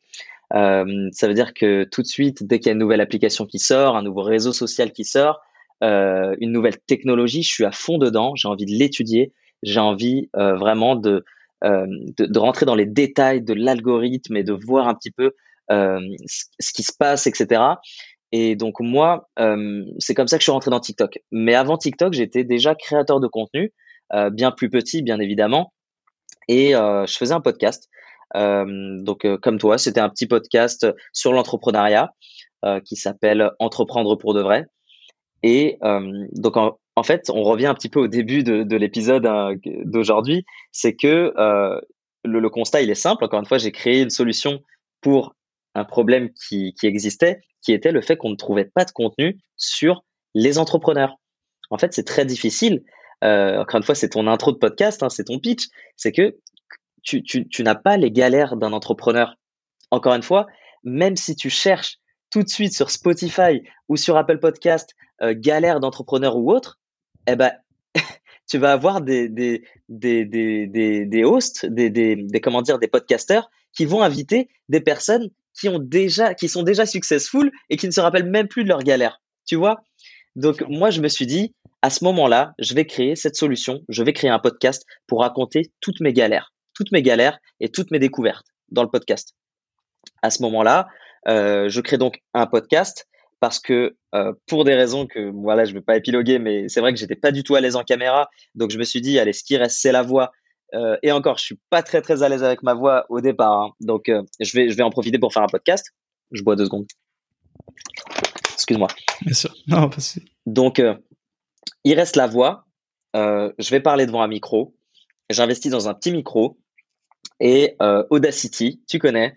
Euh, ça veut dire que tout de suite, dès qu'il y a une nouvelle application qui sort, un nouveau réseau social qui sort, euh, une nouvelle technologie, je suis à fond dedans, j'ai envie de l'étudier, j'ai envie euh, vraiment de, de, rentrer dans les détails de l'algorithme et de voir un petit peu ce qui se passe, etc. Et donc moi, c'est comme ça que je suis rentré dans TikTok. Mais avant TikTok, j'étais déjà créateur de contenu. Euh, bien plus petit, bien évidemment. Et euh, je faisais un podcast. Euh, donc, comme toi, c'était un petit podcast sur l'entrepreneuriat qui s'appelle Entreprendre pour de vrai. Et donc, en, fait, on revient un petit peu au début de, l'épisode hein, d'aujourd'hui. C'est que le, constat, il est simple. Encore une fois, j'ai créé une solution pour un problème qui, qui existait, qui était le fait qu'on ne trouvait pas de contenu sur les entrepreneurs. En fait, c'est très difficile euh, encore une fois, c'est ton intro de podcast, hein, c'est ton pitch, c'est que tu, tu n'as pas les galères d'un entrepreneur. Encore une fois, même si tu cherches tout de suite sur Spotify ou sur Apple Podcast, euh, galère d'entrepreneur ou autre, eh ben, tu vas avoir des, des, des, des, des, hosts, des, des, des, comment dire, des podcasters qui vont inviter des personnes qui ont déjà, qui sont déjà successful et qui ne se rappellent même plus de leur galère. Tu vois? Donc, moi, je me suis dit, à ce moment-là, je vais créer cette solution, je vais créer un podcast pour raconter toutes mes galères, toutes mes galères et toutes mes découvertes dans le podcast. À ce moment-là, je crée donc un podcast parce que euh, pour des raisons que voilà, je ne vais pas épiloguer, mais c'est vrai que j'étais pas du tout à l'aise en caméra, donc je me suis dit allez, ce qui reste c'est la voix. Euh, et encore, je suis pas très très à l'aise avec ma voix au départ, hein. donc je vais je vais en profiter pour faire un podcast. Je bois deux secondes. Excuse-moi. Bien sûr. Non, pas Donc il reste la voix. Euh, je vais parler devant un micro. J'investis dans un petit micro. Et euh, Audacity, tu connais.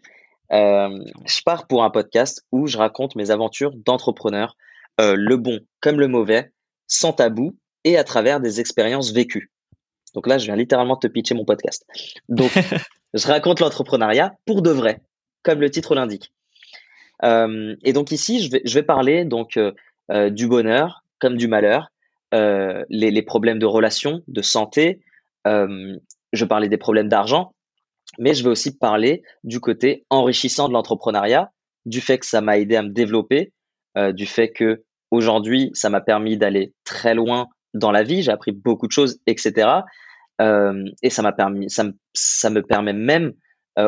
Euh, je pars pour un podcast où je raconte mes aventures d'entrepreneur, le bon comme le mauvais, sans tabou et à travers des expériences vécues. Donc là, je viens littéralement te pitcher mon podcast. Donc, je raconte l'entrepreneuriat pour de vrai, comme le titre l'indique. et donc ici, je vais, je vais parler donc du bonheur comme du malheur, euh, les, problèmes de relations, de santé. Euh, je parlais des problèmes d'argent, mais je vais aussi parler du côté enrichissant de l'entrepreneuriat, du fait que ça m'a aidé à me développer, euh, du fait que aujourd'hui ça m'a permis d'aller très loin dans la vie, j'ai appris beaucoup de choses, etc. et ça m'a permis, ça me, ça me permet même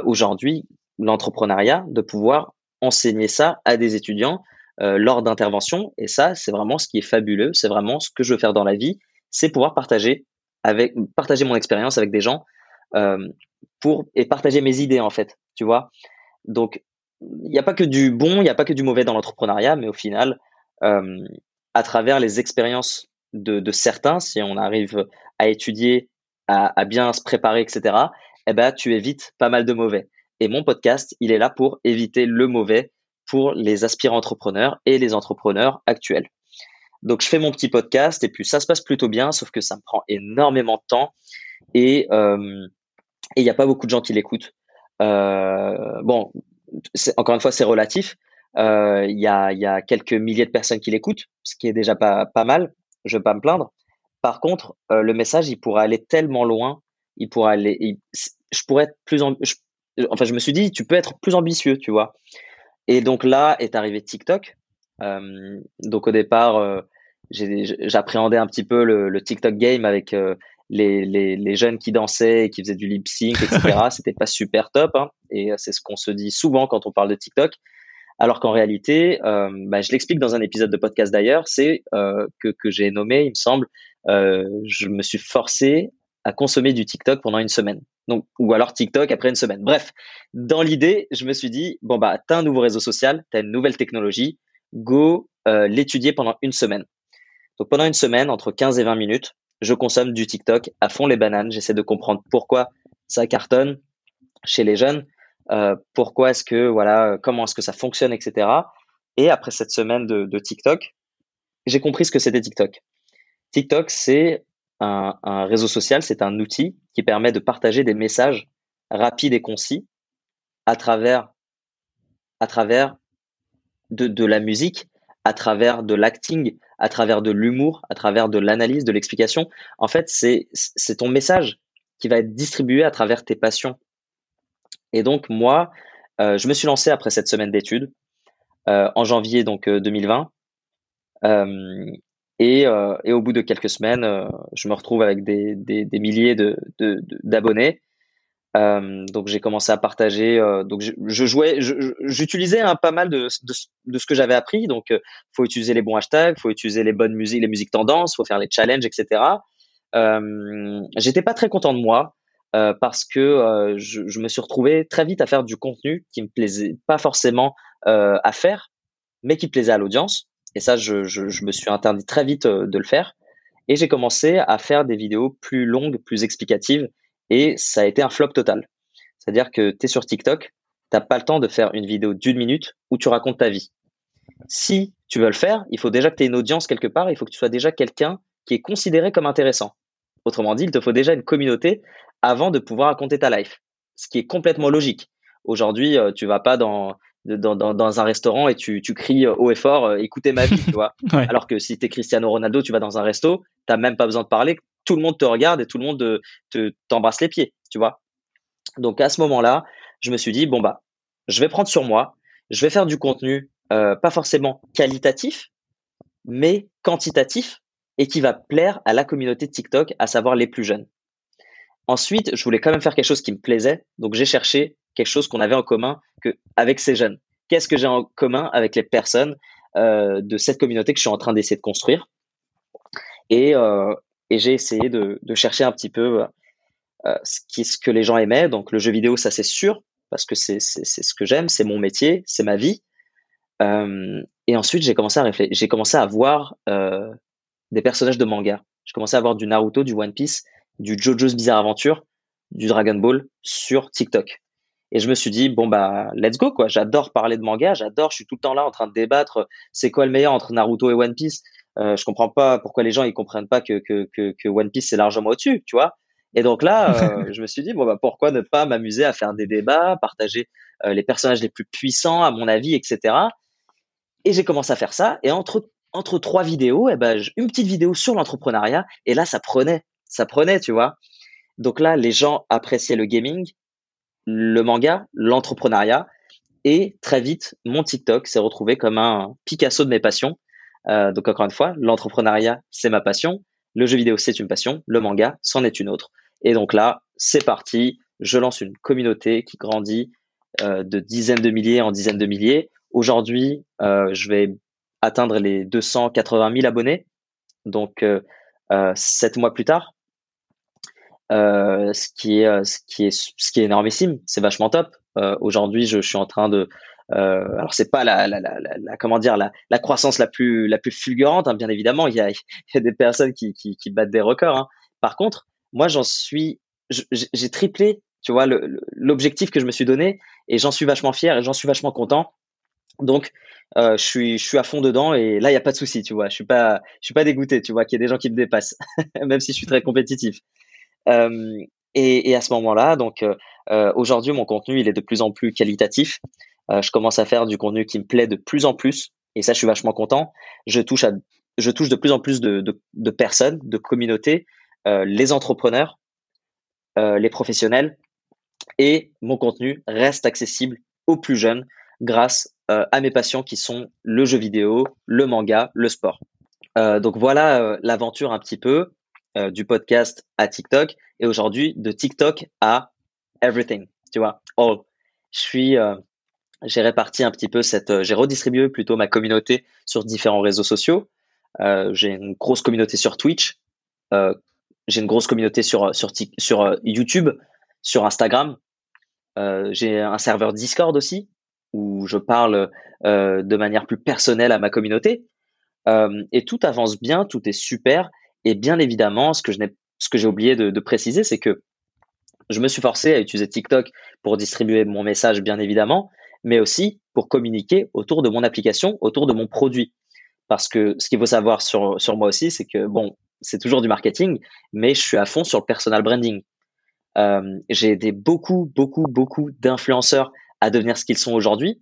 aujourd'hui l'entrepreneuriat de pouvoir enseigner ça à des étudiants euh, lors d'interventions. Et ça, c'est vraiment ce qui est fabuleux. C'est vraiment ce que je veux faire dans la vie, c'est pouvoir partager avec partager mon expérience avec des gens euh, et partager mes idées en fait. Tu vois. Donc il n'y a pas que du bon, il n'y a pas que du mauvais dans l'entrepreneuriat, mais au final, à travers les expériences de, certains, si on arrive à étudier, à, bien se préparer, etc., eh ben, tu évites pas mal de mauvais. Et mon podcast, il est là pour éviter le mauvais pour les aspirants entrepreneurs et les entrepreneurs actuels. Donc je fais mon petit podcast et puis ça se passe plutôt bien, sauf que ça me prend énormément de temps et il n'y a pas beaucoup de gens qui l'écoutent. Euh, bon, encore une fois, c'est relatif. Euh, il y, a, y, a, quelques milliers de personnes qui l'écoutent, ce qui est déjà pas, mal. Je ne veux pas me plaindre. Par contre, le message, il pourrait aller tellement loin. Il pourrait aller. je pourrais être plus, enfin, je me suis dit, tu peux être plus ambitieux, tu vois. Et donc là est arrivé TikTok. Euh, donc au départ, euh, j'appréhendais un petit peu le, TikTok game avec euh, les, les, les, jeunes qui dansaient et qui faisaient du lip sync, etc. C'était pas super top. Hein, et c'est ce qu'on se dit souvent quand on parle de TikTok. Alors qu'en réalité, euh, bah, je l'explique dans un épisode de podcast d'ailleurs, c'est euh, que, que j'ai nommé, il me semble, euh, je me suis forcé à consommer du TikTok pendant une semaine. Donc, ou alors TikTok après une semaine. Bref, dans l'idée, je me suis dit, bon, bah, t'as un nouveau réseau social, t'as une nouvelle technologie, go euh, l'étudier pendant une semaine. Donc, pendant une semaine, entre 15 et 20 minutes, je consomme du TikTok à fond les bananes. J'essaie de comprendre pourquoi ça cartonne chez les jeunes, euh, pourquoi est-ce que, voilà, comment est-ce que ça fonctionne, etc. Et après cette semaine de, de TikTok, j'ai compris ce que c'était TikTok. TikTok, c'est un, un réseau social, c'est un outil qui permet de partager des messages rapides et concis à travers, à travers de, de la musique, à travers de l'acting, à travers de l'humour, à travers de l'analyse, de l'explication. En fait, c'est ton message qui va être distribué à travers tes passions. Et donc moi, euh, je me suis lancé après cette semaine d'études euh, en janvier donc 2020. Euh, et, et, au bout de quelques semaines, je me retrouve avec des, des, milliers de, d'abonnés. Euh, donc j'ai commencé à partager. donc je, jouais, j'utilisais un pas mal de, ce que j'avais appris. Donc faut utiliser les bons hashtags, faut utiliser les bonnes musiques, les musiques tendances, faut faire les challenges, etc. Euh, J'étais pas très content de moi parce que je, me suis retrouvé très vite à faire du contenu qui me plaisait pas forcément à faire, mais qui plaisait à l'audience. Et ça, je, me suis interdit très vite euh, de le faire. Et j'ai commencé à faire des vidéos plus longues, plus explicatives. Et ça a été un flop total. C'est-à-dire que tu es sur TikTok, t'as pas le temps de faire une vidéo d'une minute où tu racontes ta vie. Si tu veux le faire, il faut déjà que tu aies une audience quelque part, il faut que tu sois déjà quelqu'un qui est considéré comme intéressant. Autrement dit, il te faut déjà une communauté avant de pouvoir raconter ta life. Ce qui est complètement logique. Aujourd'hui, euh, tu vas pas dans, dans, dans, dans, un restaurant et tu, tu cries haut et fort euh, écoutez ma vie tu vois alors que si tu es Cristiano Ronaldo tu vas dans un resto t'as même pas besoin de parler tout le monde te regarde et tout le monde te t'embrasse les pieds tu vois. Donc à ce moment là je me suis dit bon bah je vais prendre sur moi je vais faire du contenu euh, pas forcément qualitatif mais quantitatif et qui va plaire à la communauté de TikTok à savoir les plus jeunes. Ensuite je voulais quand même faire quelque chose qui me plaisait. Donc j'ai cherché quelque chose qu'on avait en commun avec ces jeunes. Qu'est-ce que j'ai en commun avec les personnes euh, de cette communauté que je suis en train d'essayer de construire? Et, euh, et j'ai essayé de, de, chercher un petit peu euh, ce, qui, ce que les gens aimaient. Donc le jeu vidéo, ça c'est sûr, parce que c'est ce que j'aime, c'est mon métier, c'est ma vie. Euh, et ensuite, j'ai commencé à réfléchir, j'ai commencé à voir euh, des personnages de manga. J'ai commencé à voir du Naruto, du One Piece, du JoJo's Bizarre Adventure, du Dragon Ball sur TikTok. Et je me suis dit, bon, bah, let's go, quoi. J'adore parler de manga, j'adore, je suis tout le temps là en train de débattre, c'est quoi le meilleur entre Naruto et One Piece? Euh, je comprends pas pourquoi les gens ils comprennent pas que, que, que, que One Piece c'est largement au-dessus, tu vois. Et donc là, euh, je me suis dit, bon, bah, pourquoi ne pas m'amuser à faire des débats, partager euh, les personnages les plus puissants, à mon avis, etc. Et j'ai commencé à faire ça. Et entre, entre trois vidéos, eh ben, une petite vidéo sur l'entrepreneuriat. Et là, ça prenait, ça prenait, tu vois. Donc là, les gens appréciaient le gaming, le manga, l'entrepreneuriat. Et très vite, mon TikTok s'est retrouvé comme un Picasso de mes passions. Euh, donc encore une fois, l'entrepreneuriat, c'est ma passion. Le jeu vidéo, c'est une passion. Le manga, c'en est une autre. Et donc là, c'est parti. Je lance une communauté qui grandit euh, de dizaines de milliers en dizaines de milliers. Aujourd'hui, euh, je vais atteindre les 280 000 abonnés. Donc, sept mois plus tard, ce qui est ce énormissime. C'est vachement top. Aujourd'hui, je, suis en train de euh, alors c'est pas la, la, la, la, comment dire la, la croissance la plus la plus fulgurante, hein, bien évidemment. Il y a, y a des personnes qui, qui, qui battent des records. Hein. Par contre, moi j'en suis, j'ai triplé, tu vois, l'objectif que je me suis donné et j'en suis vachement fier et j'en suis vachement content. Donc euh, je suis je suis à fond dedans et là il y a pas de souci, tu vois. Je suis pas je suis pas dégoûté, tu vois, qu'il y a des gens qui me dépassent, même si je suis très compétitif. Euh, et, et, à ce moment-là, donc euh, euh, aujourd'hui, mon contenu il est de plus en plus qualitatif. Je commence à faire du contenu qui me plaît de plus en plus, et ça, je suis vachement content. Je touche à, je touche de plus en plus de, de, de personnes, de communautés, les entrepreneurs, les professionnels, et mon contenu reste accessible aux plus jeunes grâce euh, à mes passions qui sont le jeu vidéo, le manga, le sport. Euh, donc voilà euh, l'aventure un petit peu du podcast à TikTok et aujourd'hui de TikTok à everything, tu vois, all. Je suis, j'ai réparti un petit peu cette, j'ai redistribué plutôt ma communauté sur différents réseaux sociaux. j'ai une grosse communauté sur Twitch, j'ai une grosse communauté sur sur sur YouTube, sur Instagram. j'ai un serveur Discord aussi où je parle euh, de manière plus personnelle à ma communauté. Euh, et tout avance bien, tout est super. Et bien évidemment, ce que je n'ai, ce que j'ai oublié de, préciser, c'est que je me suis forcé à utiliser TikTok pour distribuer mon message, bien évidemment, mais aussi pour communiquer autour de mon application, autour de mon produit. Parce que ce qu'il faut savoir sur, sur moi aussi, c'est que bon, c'est toujours du marketing, mais je suis à fond sur le personal branding. Euh, j'ai aidé beaucoup, beaucoup, beaucoup d'influenceurs à devenir ce qu'ils sont aujourd'hui.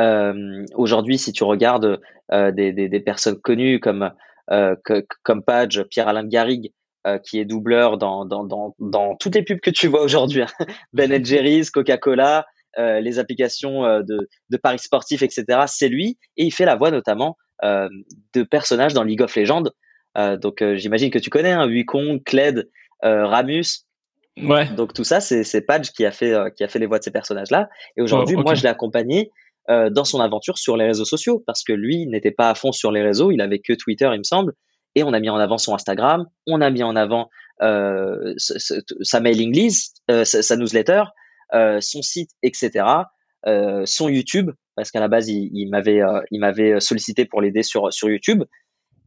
Euh, aujourd'hui, si tu regardes euh, des, des, personnes connues comme euh, comme Page, Pierre-Alain Garrigue, qui est doubleur dans, dans, dans, dans, toutes les pubs que tu vois aujourd'hui, hein. Ben Jerry's, Coca-Cola, euh, les applications de, de paris sportifs, etc. C'est lui et il fait la voix notamment de personnages dans League of Legends. donc j'imagine que tu connais hein, Wukong, Kled, Ramus. Ouais. Donc tout ça, c'est Page qui a fait euh, qui a fait les voix de ces personnages-là. Et aujourd'hui, moi, je l'ai accompagné euh, dans son aventure sur les réseaux sociaux parce que lui n'était pas à fond sur les réseaux, il avait que Twitter, il me semble. Et on a mis en avant son Instagram, on a mis en avant euh, sa mailing list, euh, sa, newsletter, euh, son site, etc. son YouTube parce qu'à la base il, m'avait m'avait sollicité pour l'aider sur sur YouTube.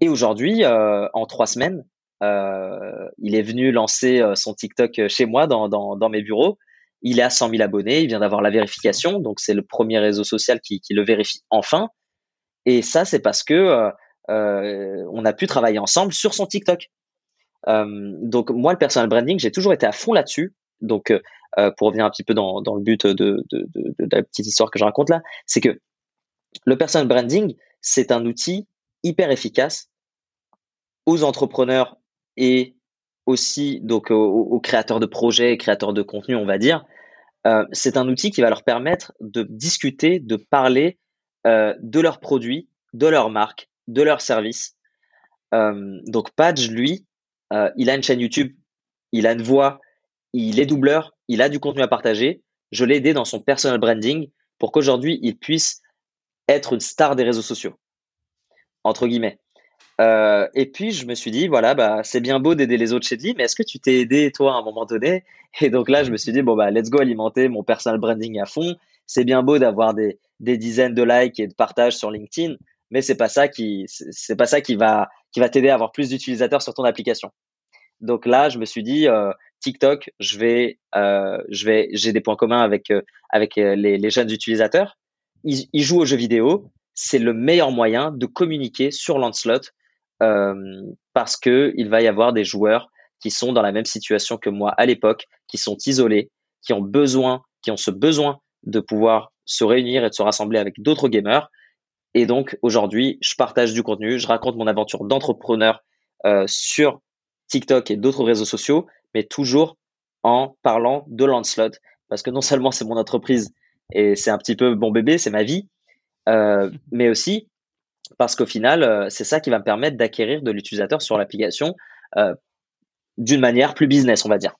Et aujourd'hui, en trois semaines, euh, il est venu lancer euh, son TikTok euh, chez moi dans, dans, mes bureaux. Il est à 100 000 abonnés. Il vient d'avoir la vérification. Donc, c'est le premier réseau social qui, qui, le vérifie enfin. Et ça, c'est parce que euh, on a pu travailler ensemble sur son TikTok. Euh, donc, moi, le personal branding, j'ai toujours été à fond là-dessus. Donc, euh, pour revenir un petit peu dans, le but de, la petite histoire que je raconte là, c'est que le personal branding, c'est un outil hyper efficace aux entrepreneurs et aussi donc aux, créateurs de projets, créateurs de contenu, on va dire, euh, c'est un outil qui va leur permettre de discuter, de parler euh, de leurs produits, de leur marque, de leurs services. Euh, donc Page, lui, euh, il a une chaîne YouTube, il a une voix, il est doubleur, il a du contenu à partager. Je l'ai aidé dans son personal branding pour qu'aujourd'hui il puisse être une star des réseaux sociaux, entre guillemets. Euh, et puis je me suis dit voilà bah c'est bien beau d'aider les autres chez lui, mais est-ce que tu t'es aidé toi à un moment donné? Et donc là je me suis dit bon bah let's go alimenter mon personal branding à fond. C'est bien beau d'avoir des, des dizaines de likes et de partages sur LinkedIn, mais c'est pas ça qui pas ça qui va qui va t'aider à avoir plus d'utilisateurs sur ton application. Donc là je me suis dit euh, TikTok, je vais euh, je vais j'ai des points communs avec euh, avec euh, les, jeunes utilisateurs. Ils, jouent aux jeux vidéo, c'est le meilleur moyen de communiquer sur Lancelot parce que il va y avoir des joueurs qui sont dans la même situation que moi à l'époque, qui sont isolés, qui ont besoin, qui ont ce besoin de pouvoir se réunir et de se rassembler avec d'autres gamers. Et donc aujourd'hui, je partage du contenu, je raconte mon aventure d'entrepreneur sur TikTok et d'autres réseaux sociaux, mais toujours en parlant de Lancelot, parce que non seulement c'est mon entreprise et c'est un petit peu mon bébé, c'est ma vie, euh, mais aussi parce qu'au final, euh, c'est ça qui va me permettre d'acquérir de l'utilisateur sur l'application euh, d'une manière plus business, on va dire.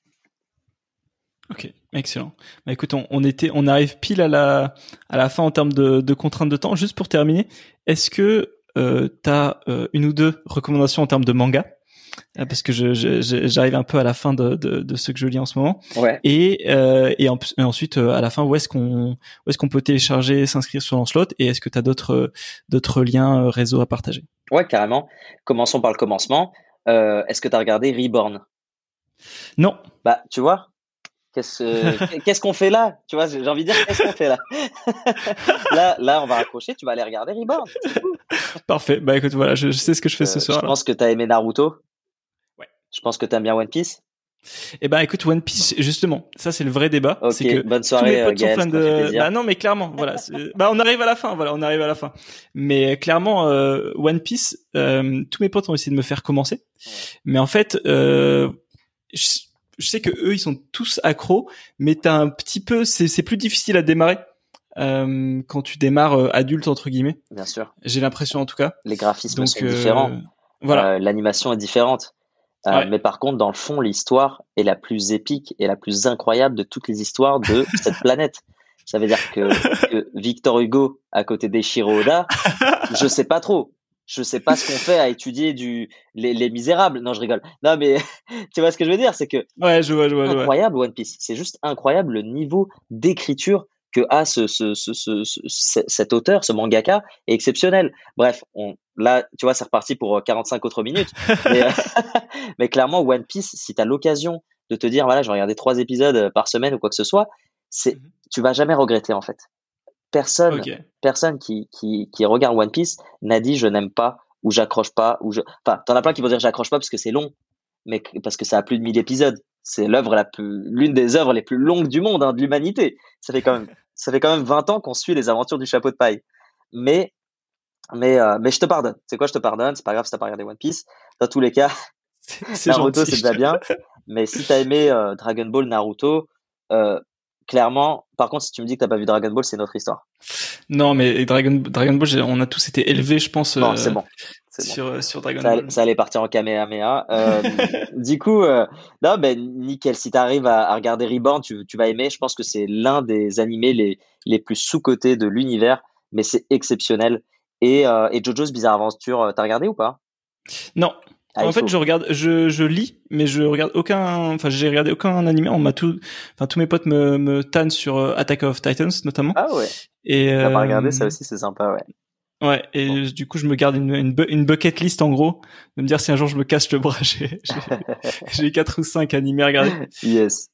Ok, excellent. Bah écoute, on, était, on arrive pile à la à la fin en termes de, de contraintes de temps. Juste pour terminer, est-ce que euh, tu as une ou deux recommandations en termes de manga? Parce que j'arrive un peu à la fin de, de, de, ce que je lis en ce moment. Ouais. Et, euh, et, ensuite, euh, à la fin, où est-ce qu'on peut télécharger, s'inscrire sur Lancelot Et est-ce que tu as d'autres d'autres liens réseau à partager? Ouais, carrément. Commençons par le commencement. Euh, est-ce que tu as regardé Reborn? Non. Bah, tu vois, Qu'est-ce qu'on fait là? Tu vois, j'ai envie de dire qu'est-ce qu'on fait là? Là, là, on va raccrocher. Tu vas aller regarder Reborn. Parfait. Bah écoute, voilà, je, sais ce que je fais ce soir. Je pense que tu as aimé Naruto. Je pense que tu aimes bien One Piece. Eh ben écoute One Piece justement, ça c'est le vrai débat. Ok, c'est que bonne soirée. Tous mes potes sont fans de. Bah non mais clairement, voilà. bah on arrive à la fin, voilà, on arrive à la fin. Mais clairement euh, One Piece, euh, tous mes potes ont essayé de me faire commencer, mais en fait, euh, je sais que eux, ils sont tous accros, mais t'as un petit peu, c'est plus difficile à démarrer. Euh, quand tu démarres euh, adulte entre guillemets. Bien sûr. J'ai l'impression en tout cas. Les graphismes sont différents. Voilà. L'animation est différente. Mais par contre, dans le fond, l'histoire est la plus épique et la plus incroyable de toutes les histoires de cette planète. Ça veut dire que, que Victor Hugo à côté d'Eshiro Oda, je sais pas trop je sais pas ce qu'on fait à étudier du les, les, misérables. Non, je rigole. Non, mais tu vois ce que je veux dire, c'est que ouais, je vois, je vois, incroyable One Piece. C'est juste incroyable le niveau d'écriture que a ce, ce, ce, ce, cet auteur, ce mangaka, est exceptionnel. Bref, on, là, tu vois, c'est reparti pour 45 autres minutes. mais, mais, clairement, One Piece, si tu as l'occasion de te dire, voilà, je vais regarder trois épisodes par semaine ou quoi que ce soit, c'est, mhm. tu vas jamais regretter en fait personne, personne qui, qui, qui, regarde One Piece n'a dit je n'aime pas ou j'accroche pas ou je. Enfin, t'en as plein qui vont dire j'accroche pas parce que c'est long, mais parce que ça a plus de 1000 épisodes. C'est l'œuvre la plus, l'une des œuvres les plus longues du monde, hein, de l'humanité. Ça fait quand même, ça fait quand même 20 ans qu'on suit les aventures du chapeau de paille. Mais, mais, euh, mais je te pardonne. C'est quoi, je te pardonne? C'est pas grave si t'as pas regardé One Piece. Dans tous les cas, Naruto c'est déjà bien. Mais si t'as aimé euh, Dragon Ball, Naruto, euh, clairement, par contre, si tu me dis que t'as pas vu Dragon Ball, c'est notre histoire. Non, mais Dragon, Dragon Ball, on a tous été élevés, je pense. Non, c'est bon. Sur, euh, sur Dragon ça Ball. Ça allait partir en Kamehameha. Euh, du coup, euh, non, ben nickel. Si t'arrives à, à regarder Reborn, tu, tu vas aimer. Je pense que c'est l'un des animés les, les plus sous-cotés de l'univers, mais c'est exceptionnel. Et, euh, et JoJo's Bizarre Adventure, t'as regardé ou pas? Non, ah, en fait, je regarde, je, je lis, mais je regarde aucun, enfin, j'ai regardé aucun animé. On m'a tout, enfin, tous mes potes me, me tannent sur Attack of Titans, notamment. Ah ouais. Et, T'as pas regardé, ça aussi, c'est sympa, ouais. Ouais, et du coup, je me garde une, une, bucket list, en gros, de me dire si un jour je me casse le bras, j'ai, quatre ou cinq animés à regarder. Yes.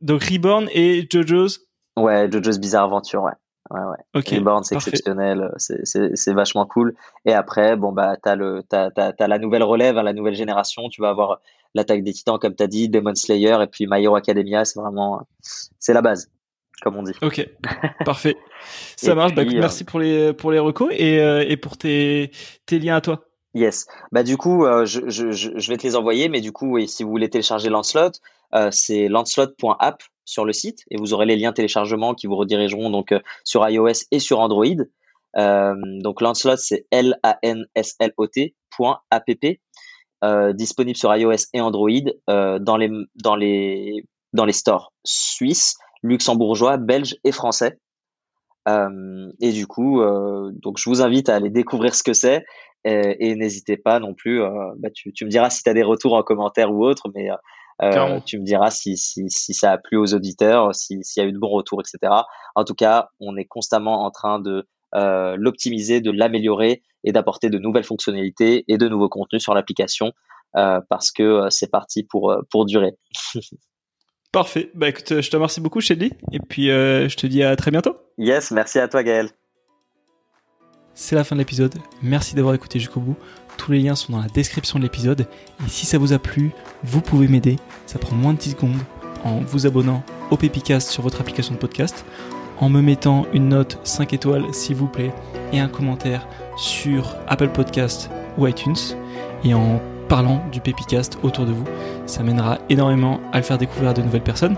Donc, Reborn et JoJo's. Ouais, JoJo's Bizarre Adventure, ouais. Ouais, ouais. Okay, c'est exceptionnel, c'est vachement cool. Et après, bon, bah, t'as le, t'as, t'as, la nouvelle relève, hein, la nouvelle génération. Tu vas avoir l'attaque des titans, comme t'as dit, Demon Slayer, et puis My Hero Academia. C'est vraiment, c'est la base, comme on dit. Ok. Parfait. Ça marche. bah, écoute, merci pour les, pour les recos et, euh, et pour tes, tes liens à toi. Yes. Bah du coup, euh, je, je, je, vais te les envoyer, mais du coup, si vous voulez télécharger Lancelot, euh, c'est lancelot.app sur le site et vous aurez les liens téléchargement qui vous redirigeront donc euh, sur iOS et sur Android. Euh, donc Lancelot c'est L A N S L O T .app euh, disponible sur iOS et Android euh, dans les dans les dans les stores suisses, luxembourgeois, belges et français. Euh, et du coup, donc je vous invite à aller découvrir ce que c'est et, n'hésitez pas non plus. Bah, tu, tu, me diras si tu as des retours en commentaire ou autre, mais euh, tu me diras si, si, si, ça a plu aux auditeurs, s'il y a eu de bons retours, etc. En tout cas, on est constamment en train de euh, l'optimiser, de l'améliorer et d'apporter de nouvelles fonctionnalités et de nouveaux contenus sur l'application euh, parce que euh, c'est parti pour, euh, pour durer. Parfait. Bah écoute, je te remercie beaucoup, Shelly, et puis je te dis à très bientôt. Yes, merci à toi, Gaël. C'est la fin de l'épisode. Merci d'avoir écouté jusqu'au bout. Tous les liens sont dans la description de l'épisode. Et si ça vous a plu, vous pouvez m'aider. Ça prend moins de 10 secondes en vous abonnant au Pépicast sur votre application de podcast, en me mettant une note 5 étoiles s'il vous plaît et un commentaire sur Apple Podcast ou iTunes et en parlant du Pépicast autour de vous. Ça mènera énormément à le faire découvrir à de nouvelles personnes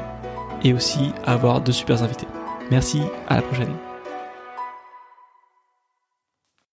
et aussi à avoir de super invités. Merci, à la prochaine.